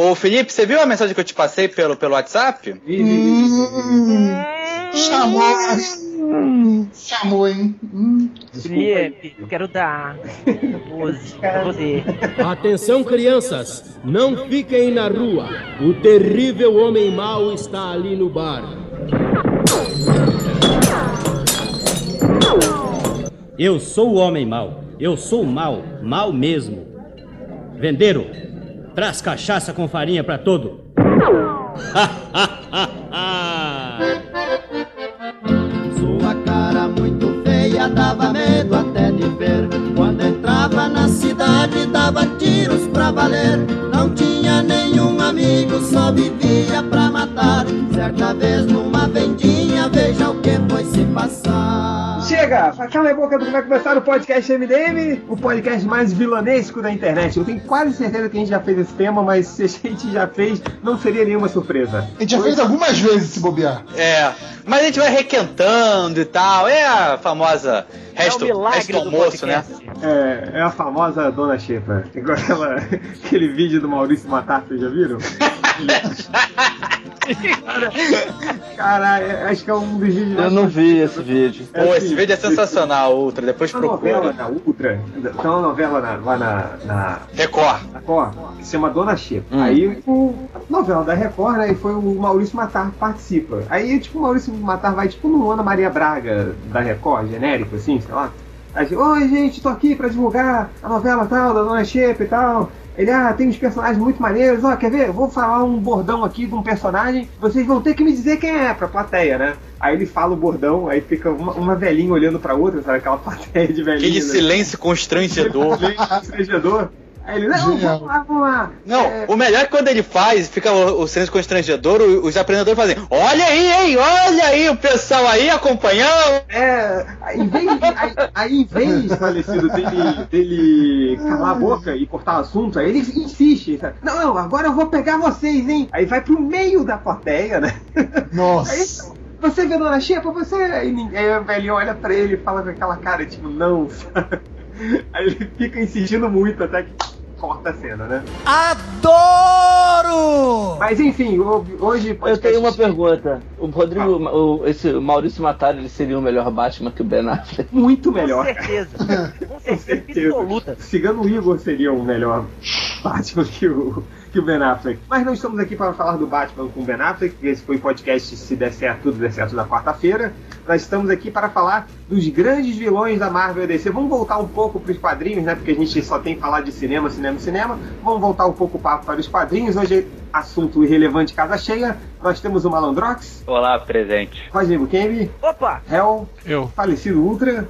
Ô, Felipe, você viu a mensagem que eu te passei pelo, pelo WhatsApp? Hum, chamou. Chamou, hein? Hum. Felipe, eu quero dar. Pose pra você. Atenção, crianças! Não fiquem na rua. O terrível homem mau está ali no bar. Eu sou o homem mau. Eu sou mau, mau mesmo. Vendeiro, traz cachaça com farinha pra todo. Sua cara muito feia dava medo até de ver. Quando entrava na cidade dava tiros pra valer. Não tinha nenhum amigo, só vivia pra matar. Certa vez numa Chega! Cala a boca do vai começar o podcast MDM, o podcast mais vilanesco da internet. Eu tenho quase certeza que a gente já fez esse tema, mas se a gente já fez, não seria nenhuma surpresa. A gente já fez algumas vezes se bobear. É, mas a gente vai requentando e tal. É a famosa resto, é o milagre resto do almoço, né? É, é a famosa Dona Xepa. Igual aquela, aquele vídeo do Maurício Matar, vocês já viram? Cara, Caralho, acho que é um dos vídeos Eu não vi esse vídeo. É Pô, assim, esse vídeo é sensacional, Ultra. Depois Tem uma novela procura. na Ultra, tem uma novela na- lá na, na Record. Record, que se chama Dona Xepa. Hum. Aí, o novela da Record, né, e foi o Maurício Matar que participa. Aí, tipo, o Maurício Matar vai, tipo, no Ana Maria Braga da Record, genérico, assim, sei lá. Aí, oi, gente, tô aqui pra divulgar a novela tal, da Dona Xepa e tal. Ele, ah, tem uns personagens muito maneiros. Ó, quer ver? Eu vou falar um bordão aqui de um personagem. Vocês vão ter que me dizer quem é, pra plateia, né? Aí ele fala o bordão, aí fica uma, uma velhinha olhando pra outra, sabe? Aquela plateia de velhinha. Aquele né? silêncio constrangedor. constrangedor. Aí ele, não, Genial. vamos lá, vamos lá. Não, É, o melhor é quando ele faz, fica o, o silêncio constrangedor, os aprendedores fazem, olha aí, hein, olha aí, o pessoal aí acompanhando. É, aí, em vez de, aí, aí, em vez, falecido, dele, dele calar a boca e cortar o assunto, aí ele insiste. sabe? Não, não, agora eu vou pegar vocês, hein? Aí vai pro meio da plateia, né? Aí, Nossa. você vê Dona Xepa, você. Aí, ninguém- aí o velho olha pra ele e fala com aquela cara, tipo, não, sabe? Aí ele fica insistindo muito até que corta a cena, né? Adoro! Mas enfim, ho- hoje. Eu tenho uma pergunta. O Rodrigo, o, esse Maurício Matar, ele seria o melhor Batman que o Ben Affleck? Muito Com melhor. certeza. Com Com certeza absoluta. Cigano Igor seria o melhor Batman que o, que o Ben Affleck. Mas não estamos aqui para falar do Batman com o Ben Affleck, porque esse foi o podcast Se Der Certo, Tudo Der Certo da quarta-feira. Nós estamos aqui para falar dos grandes vilões da Marvel e DC. Vamos voltar um pouco para os quadrinhos, né? Porque a gente só tem que falar de cinema, cinema, cinema. Vamos voltar um pouco o papo para os quadrinhos. Hoje, assunto irrelevante, casa cheia. Nós temos o Malandrox, Olá, presente. Rodrigo Kembe, Opa! Hell, Eu. falecido Ultra.